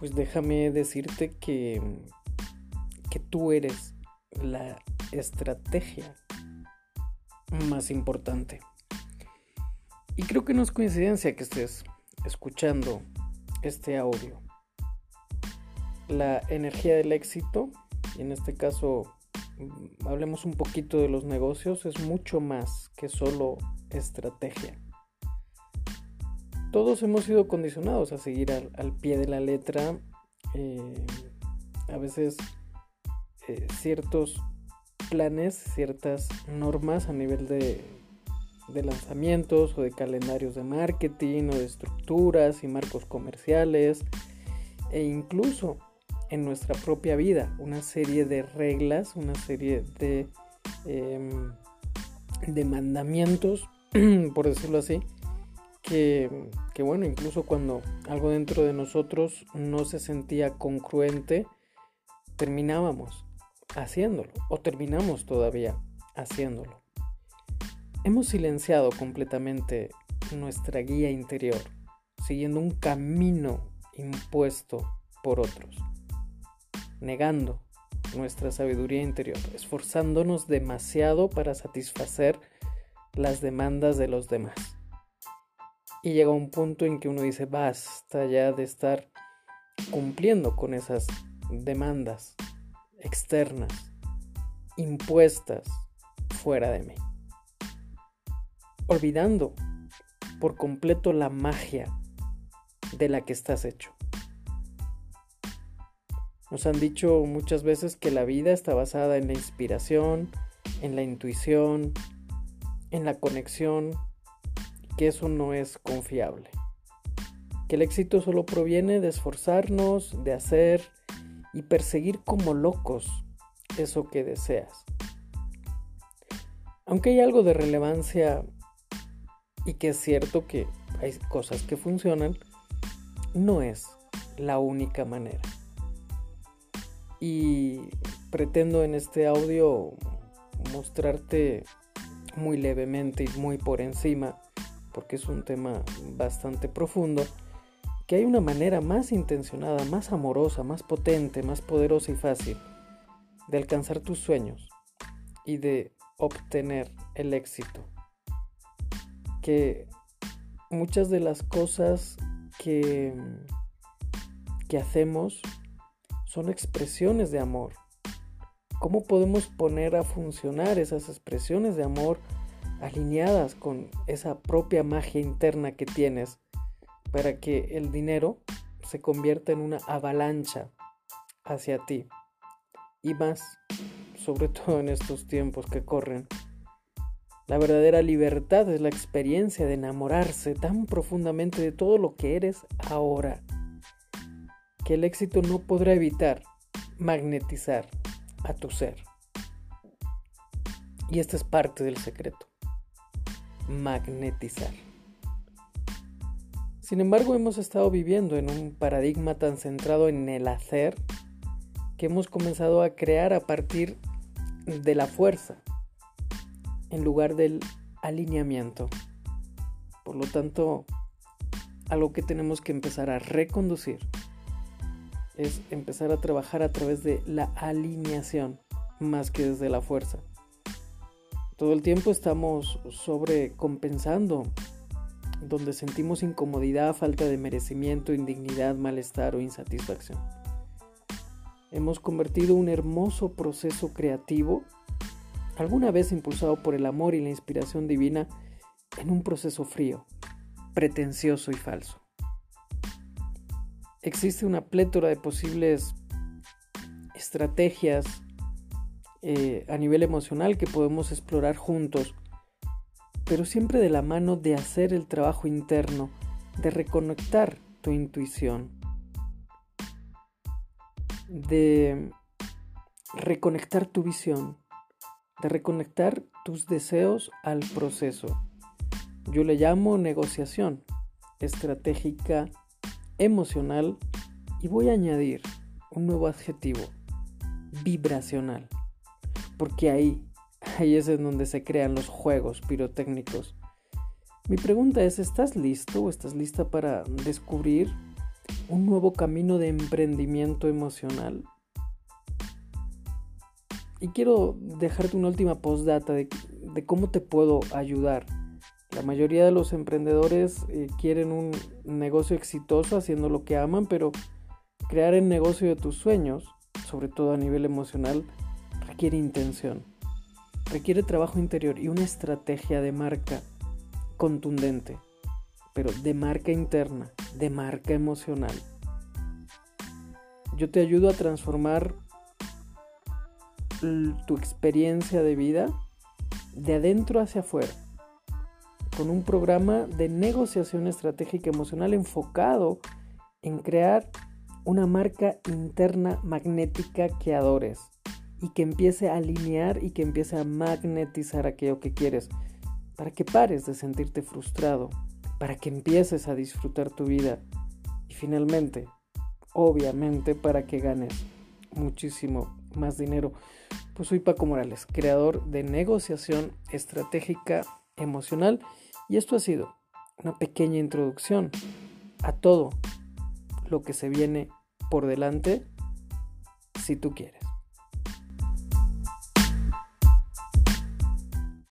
pues déjame decirte que, que tú eres la estrategia más importante. Y creo que no es coincidencia que estés escuchando este audio. La energía del éxito, y en este caso mm, hablemos un poquito de los negocios, es mucho más que solo estrategia. Todos hemos sido condicionados a seguir al, pie de la letra eh, a veces eh, ciertos planes, ciertas normas a nivel de, lanzamientos o de calendarios de marketing o de estructuras y marcos comerciales e incluso en nuestra propia vida una serie de reglas, una serie de, em, de mandamientos, por decirlo así, que, bueno, incluso cuando algo dentro de nosotros no se sentía congruente, terminábamos haciéndolo o terminamos todavía haciéndolo. Hemos silenciado completamente nuestra guía interior, siguiendo un camino impuesto por otros, negando nuestra sabiduría interior, esforzándonos demasiado para satisfacer las demandas de los demás. Y llega un punto en que uno dice, basta ya de estar cumpliendo con esas demandas externas, impuestas fuera de mí. Olvidando por completo la magia de la que estás hecho. Nos han dicho muchas veces que la vida está basada en la inspiración, en la intuición, en la conexión, que eso no es confiable. Que el éxito solo proviene de esforzarnos, de hacer, y perseguir como locos eso que deseas. Aunque hay algo de relevancia y que es cierto que hay cosas que funcionan, no es la única manera. Y pretendo en este audio mostrarte muy levemente y muy por encima, porque es un tema bastante profundo, que hay una manera más intencionada, más amorosa, más potente, más poderosa y fácil de alcanzar tus sueños y de obtener el éxito. Que muchas de las cosas que, que hacemos son expresiones de amor. ¿Cómo podemos poner a funcionar esas expresiones de amor alineadas con esa propia magia interna que tienes? para que el dinero se convierta en una avalancha hacia ti. Y más, sobre todo en estos tiempos que corren. La verdadera libertad es la experiencia de enamorarse tan profundamente de todo lo que eres ahora, que el éxito no podrá evitar magnetizar a tu ser. Y este es parte del secreto, magnetizar. Sin embargo, hemos estado viviendo en un paradigma tan centrado en el hacer que hemos comenzado a crear a partir de la fuerza en lugar del alineamiento. Por lo tanto, algo que tenemos que empezar a reconducir es empezar a trabajar a través de la alineación más que desde la fuerza. Todo el tiempo estamos sobrecompensando donde sentimos incomodidad, falta de merecimiento, indignidad, malestar o insatisfacción. Hemos convertido un hermoso proceso creativo, alguna vez impulsado por el amor y la inspiración divina, en un proceso frío, pretencioso y falso. Existe una plétora de posibles estrategias eh, a nivel emocional que podemos explorar juntos pero siempre de la mano de hacer el trabajo interno, de reconectar tu intuición, de reconectar tu visión, de reconectar tus deseos al proceso. Yo le llamo negociación estratégica, emocional y voy a añadir un nuevo adjetivo, vibracional, porque ahí Ahí es en donde se crean los juegos pirotécnicos. Mi pregunta es, ¿estás listo o estás lista para descubrir un nuevo camino de emprendimiento emocional. Y quiero dejarte una última postdata de, cómo te puedo ayudar. La mayoría de los emprendedores eh, quieren un negocio exitoso haciendo lo que aman, pero crear el negocio de tus sueños, sobre todo a nivel emocional, requiere intención, requiere trabajo interior y una estrategia de marca contundente, pero de marca interna, de marca emocional. Yo te ayudo a transformar tu experiencia de vida de adentro hacia afuera, con un programa de negociación estratégica emocional enfocado en crear una marca interna magnética que adores y que empiece a alinear y que empiece a magnetizar aquello que quieres, para que pares de sentirte frustrado, para que empieces a disfrutar tu vida y finalmente, obviamente, para que ganes muchísimo más dinero. Pues soy Paco Morales, creador de negociación estratégica emocional y esto ha sido una pequeña introducción a todo lo que se viene por delante si tú quieres.